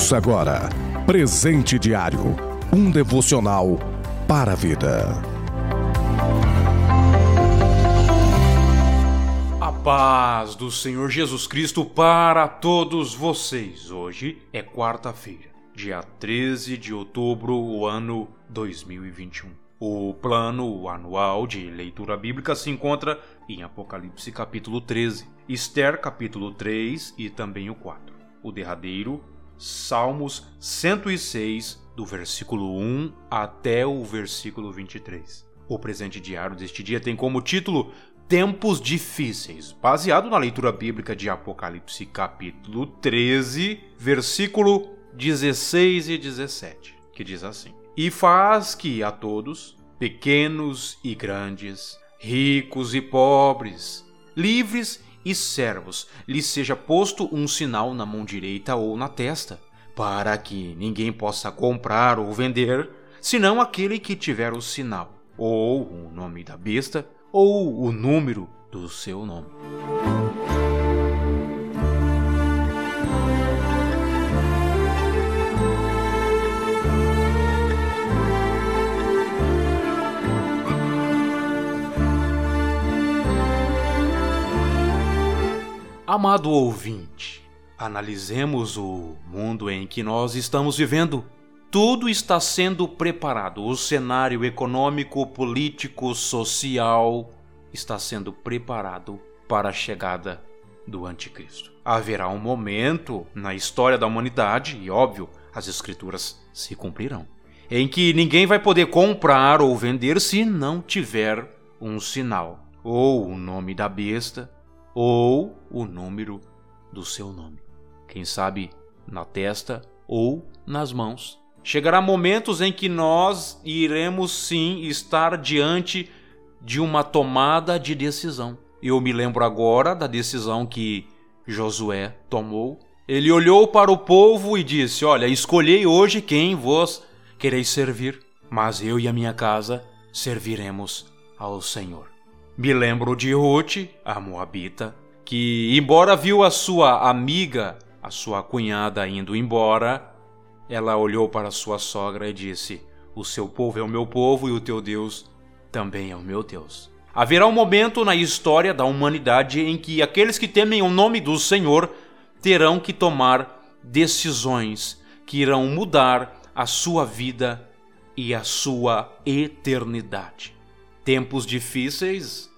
Ouça agora Presente Diário um devocional para a vida. A paz do Senhor Jesus Cristo para todos vocês. Hoje é quarta-feira, dia 13 de outubro, o ano 2021. O plano anual de leitura bíblica se encontra em Apocalipse capítulo 13, Esther capítulo 3 e também o 4. O derradeiro Salmos 106, do versículo 1 até o versículo 23. O presente diário deste dia tem como título Tempos Difíceis, baseado na leitura bíblica de Apocalipse, capítulo 13, versículo 16 e 17, que diz assim: E faz que a todos, pequenos e grandes, ricos e pobres, livres e servos, lhe seja posto um sinal na mão direita ou na testa, para que ninguém possa comprar ou vender, senão aquele que tiver o sinal, ou o nome da besta, ou o número do seu nome. Amado ouvinte, analisemos o mundo em que nós estamos vivendo. Tudo está sendo preparado. O cenário econômico, político, social está sendo preparado para a chegada do Anticristo. Haverá um momento na história da humanidade, e óbvio, as Escrituras se cumprirão, em que ninguém vai poder comprar ou vender se não tiver um sinal, ou o nome da besta, ou o número do seu nome. Quem sabe na testa ou nas mãos. Chegará momentos em que nós iremos sim estar diante de uma tomada de decisão. Eu me lembro agora da decisão que Josué tomou. Ele olhou para o povo e disse: Olha, escolhei hoje quem vos quereis servir, mas eu e a minha casa serviremos ao Senhor. Me lembro de Ruth, a Moabita, que, embora viu a sua amiga, a sua cunhada indo embora, ela olhou para sua sogra e disse: O seu povo é o meu povo e o teu Deus também é o meu Deus. Haverá um momento na história da humanidade em que aqueles que temem o nome do Senhor terão que tomar decisões que irão mudar a sua vida e a sua eternidade. Tempos difíceis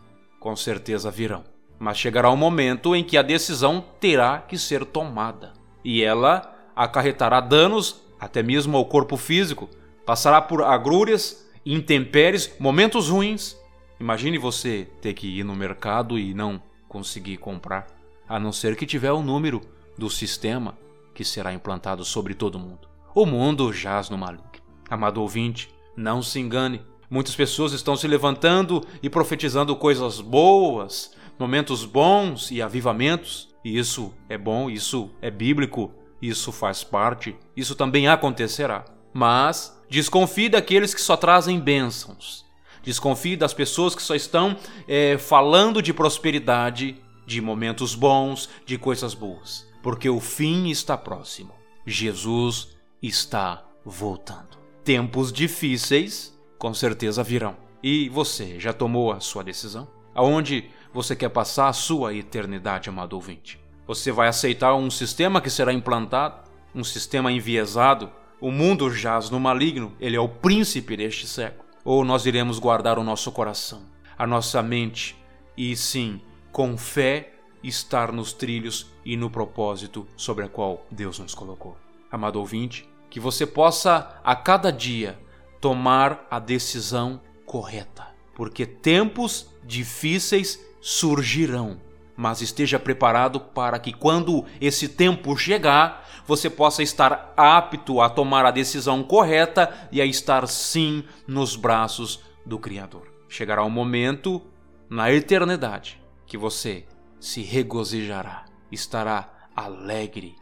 com certeza virão. Mas chegará um momento em que a decisão terá que ser tomada. E ela acarretará danos até mesmo ao corpo físico, passará por agrúrias, intempéries, momentos ruins. Imagine você ter que ir no mercado e não conseguir comprar, a não ser que tiver o número do sistema que será implantado sobre todo mundo. O mundo jaz no maligno. Amado ouvinte, não se engane. Muitas pessoas estão se levantando e profetizando coisas boas, momentos bons e avivamentos. E isso é bom, isso é bíblico, isso faz parte, isso também acontecerá. Mas desconfie daqueles que só trazem bênçãos. Desconfie das pessoas que só estão é, falando de prosperidade, de momentos bons, de coisas boas. Porque o fim está próximo. Jesus está voltando. Tempos difíceis com certeza virão. E você já tomou a sua decisão? Aonde você quer passar a sua eternidade, amado ouvinte? Você vai aceitar um sistema que será implantado, um sistema enviesado? O mundo jaz no maligno, ele é o príncipe deste século. Ou nós iremos guardar o nosso coração, a nossa mente e sim, com fé, estar nos trilhos e no propósito sobre a qual Deus nos colocou. Amado ouvinte, que você possa a cada dia tomar a decisão correta, porque tempos difíceis surgirão. Mas esteja preparado para que, quando esse tempo chegar, você possa estar apto a tomar a decisão correta e a estar sim nos braços do Criador. Chegará um momento na eternidade que você se regozijará, estará alegre,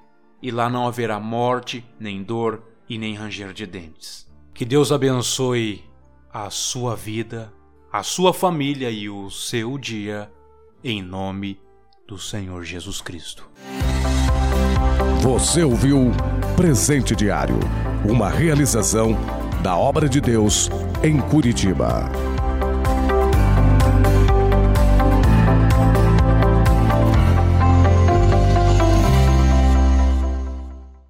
e lá não haverá morte, nem dor e nem ranger de dentes. Que Deus abençoe a sua vida, a sua família e o seu dia, em nome do Senhor Jesus Cristo. Você ouviu Presente Diário, uma realização da obra de Deus em Curitiba.